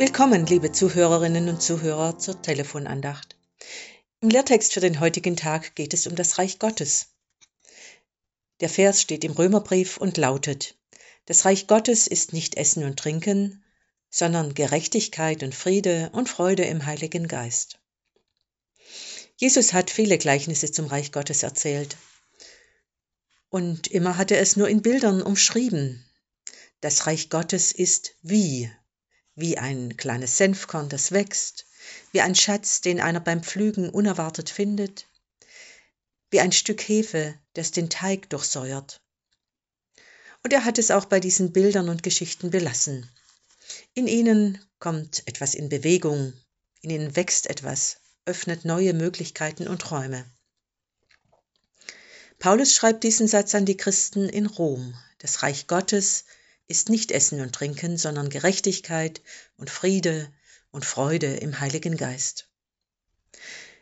Willkommen, liebe Zuhörerinnen und Zuhörer, zur Telefonandacht. Im Lehrtext für den heutigen Tag geht es um das Reich Gottes. Der Vers steht im Römerbrief und lautet, Das Reich Gottes ist nicht Essen und Trinken, sondern Gerechtigkeit und Friede und Freude im Heiligen Geist. Jesus hat viele Gleichnisse zum Reich Gottes erzählt. Und immer hat er es nur in Bildern umschrieben. Das Reich Gottes ist wie, wie ein kleines Senfkorn, das wächst, wie ein Schatz, den einer beim Pflügen unerwartet findet, wie ein Stück Hefe, das den Teig durchsäuert. Und er hat es auch bei diesen Bildern und Geschichten belassen. In ihnen kommt etwas in Bewegung, in ihnen wächst etwas, öffnet neue Möglichkeiten und Räume. Paulus schreibt diesen Satz an die Christen in Rom. Das Reich Gottes ist nicht Essen und Trinken, sondern Gerechtigkeit und Friede und Freude im Heiligen Geist.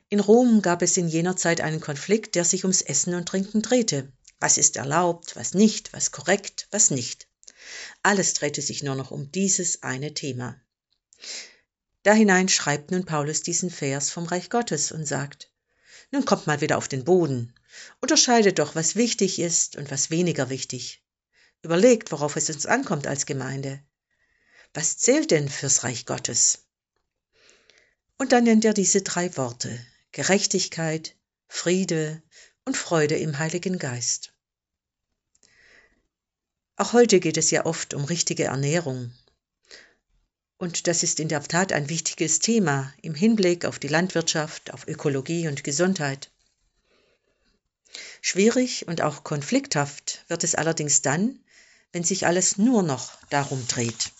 In Rom gab es in jener Zeit einen Konflikt, der sich ums Essen und Trinken drehte. Was ist erlaubt, was nicht, was korrekt, was nicht. Alles drehte sich nur noch um dieses eine Thema. Da hinein schreibt nun Paulus diesen Vers vom Reich Gottes und sagt, nun kommt mal wieder auf den Boden, unterscheidet doch, was wichtig ist und was weniger wichtig. Überlegt, worauf es uns ankommt als Gemeinde. Was zählt denn fürs Reich Gottes? Und dann nennt er diese drei Worte Gerechtigkeit, Friede und Freude im Heiligen Geist. Auch heute geht es ja oft um richtige Ernährung, und das ist in der Tat ein wichtiges Thema im Hinblick auf die Landwirtschaft, auf Ökologie und Gesundheit. Schwierig und auch konflikthaft wird es allerdings dann, wenn sich alles nur noch darum dreht.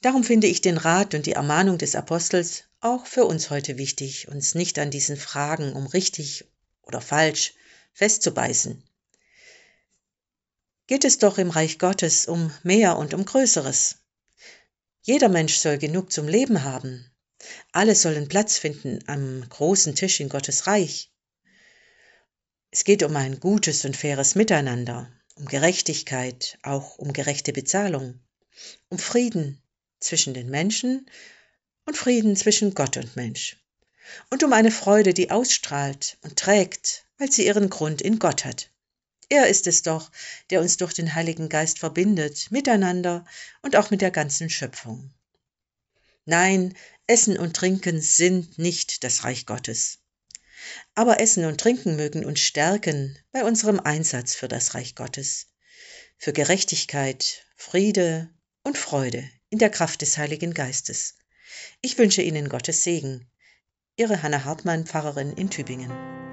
Darum finde ich den Rat und die Ermahnung des Apostels auch für uns heute wichtig, uns nicht an diesen Fragen um richtig oder falsch festzubeißen. Geht es doch im Reich Gottes um mehr und um Größeres. Jeder Mensch soll genug zum Leben haben. Alle sollen Platz finden am großen Tisch in Gottes Reich. Es geht um ein gutes und faires Miteinander, um Gerechtigkeit, auch um gerechte Bezahlung, um Frieden zwischen den Menschen und Frieden zwischen Gott und Mensch. Und um eine Freude, die ausstrahlt und trägt, weil sie ihren Grund in Gott hat. Er ist es doch, der uns durch den Heiligen Geist verbindet, miteinander und auch mit der ganzen Schöpfung. Nein, Essen und Trinken sind nicht das Reich Gottes. Aber Essen und Trinken mögen uns stärken bei unserem Einsatz für das Reich Gottes, für Gerechtigkeit, Friede und Freude in der Kraft des Heiligen Geistes. Ich wünsche Ihnen Gottes Segen. Ihre Hanna Hartmann, Pfarrerin in Tübingen.